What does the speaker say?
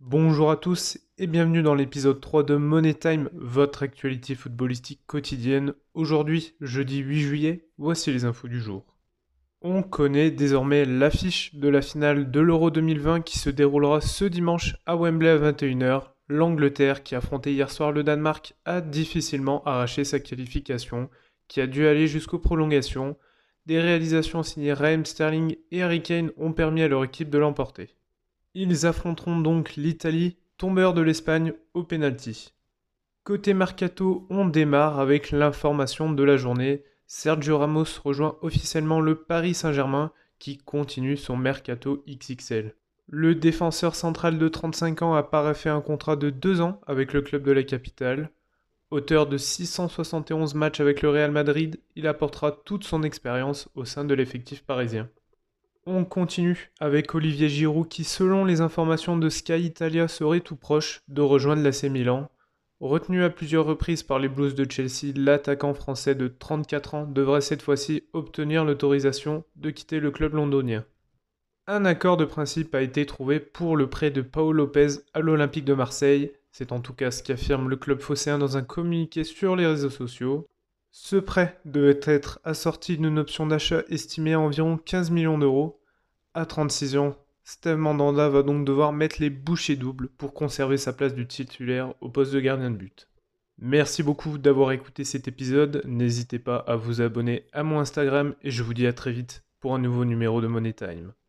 Bonjour à tous et bienvenue dans l'épisode 3 de Money Time, votre actualité footballistique quotidienne. Aujourd'hui, jeudi 8 juillet, voici les infos du jour. On connaît désormais l'affiche de la finale de l'Euro 2020 qui se déroulera ce dimanche à Wembley à 21h. L'Angleterre, qui affrontait hier soir le Danemark, a difficilement arraché sa qualification, qui a dû aller jusqu'aux prolongations. Des réalisations signées Raheem Sterling et Harry Kane ont permis à leur équipe de l'emporter. Ils affronteront donc l'Italie, tombeur de l'Espagne, au penalty. Côté mercato, on démarre avec l'information de la journée. Sergio Ramos rejoint officiellement le Paris Saint-Germain qui continue son mercato XXL. Le défenseur central de 35 ans a paraffé un contrat de 2 ans avec le club de la capitale. Auteur de 671 matchs avec le Real Madrid, il apportera toute son expérience au sein de l'effectif parisien. On continue avec Olivier Giroud qui, selon les informations de Sky Italia, serait tout proche de rejoindre l'AC Milan. Retenu à plusieurs reprises par les Blues de Chelsea, l'attaquant français de 34 ans devrait cette fois-ci obtenir l'autorisation de quitter le club londonien. Un accord de principe a été trouvé pour le prêt de Paul Lopez à l'Olympique de Marseille. C'est en tout cas ce qu'affirme le club phocéen dans un communiqué sur les réseaux sociaux. Ce prêt devait être assorti d'une option d'achat estimée à environ 15 millions d'euros. À 36 ans, Steve Mandanda va donc devoir mettre les bouchées doubles pour conserver sa place du titulaire au poste de gardien de but. Merci beaucoup d'avoir écouté cet épisode, n'hésitez pas à vous abonner à mon Instagram et je vous dis à très vite pour un nouveau numéro de Money Time.